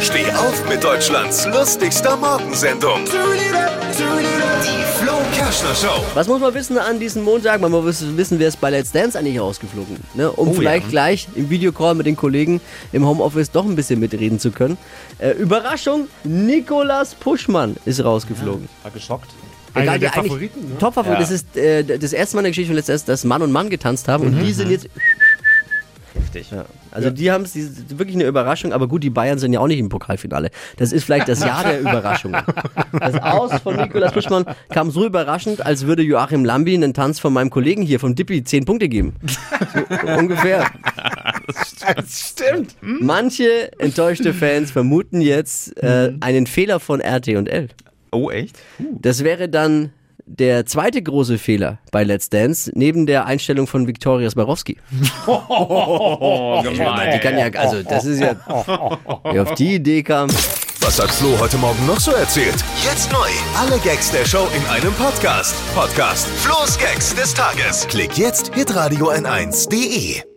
Steh auf mit Deutschlands lustigster Morgensendung. Die Flo Kerschner Show. Was muss man wissen an diesem Montag? Man muss wissen, wer ist bei Let's Dance eigentlich rausgeflogen. Ne? Um Oh, vielleicht ja. gleich im Videocall mit den Kollegen im Homeoffice doch ein bisschen mitreden zu können. Äh, Überraschung, Nikolas Puschmann ist rausgeflogen. War geschockt. Einer der eigentlich Favoriten, ne? Top-Favorit. Ja. Das ist äh, das erste Mal in der Geschichte von Let's Dance, dass Mann und Mann getanzt haben und die sind jetzt... Heftig. Ja. Also die haben es wirklich eine Überraschung, aber gut, die Bayern sind ja auch nicht im Pokalfinale. Das ist vielleicht das Jahr der Überraschungen. Das Aus von Nikolas Puschmann kam so überraschend, als würde Joachim Lambi einen Tanz von meinem Kollegen hier, vom Dippi, 10 Punkte geben. So, ungefähr. Das stimmt. Manche enttäuschte Fans vermuten jetzt äh, einen Fehler von RT&L. Oh, echt? Das wäre dann der zweite große Fehler bei Let's Dance, neben der Einstellung von Viktoria Swarovski. Oh, Die kann ja, also das ist ja, wer auf die Idee kam. Was hat Flo heute Morgen noch so erzählt? Jetzt neu. Alle Gags der Show in einem Podcast. Podcast Flo's Gags des Tages. Klick jetzt, hitradio n1.de.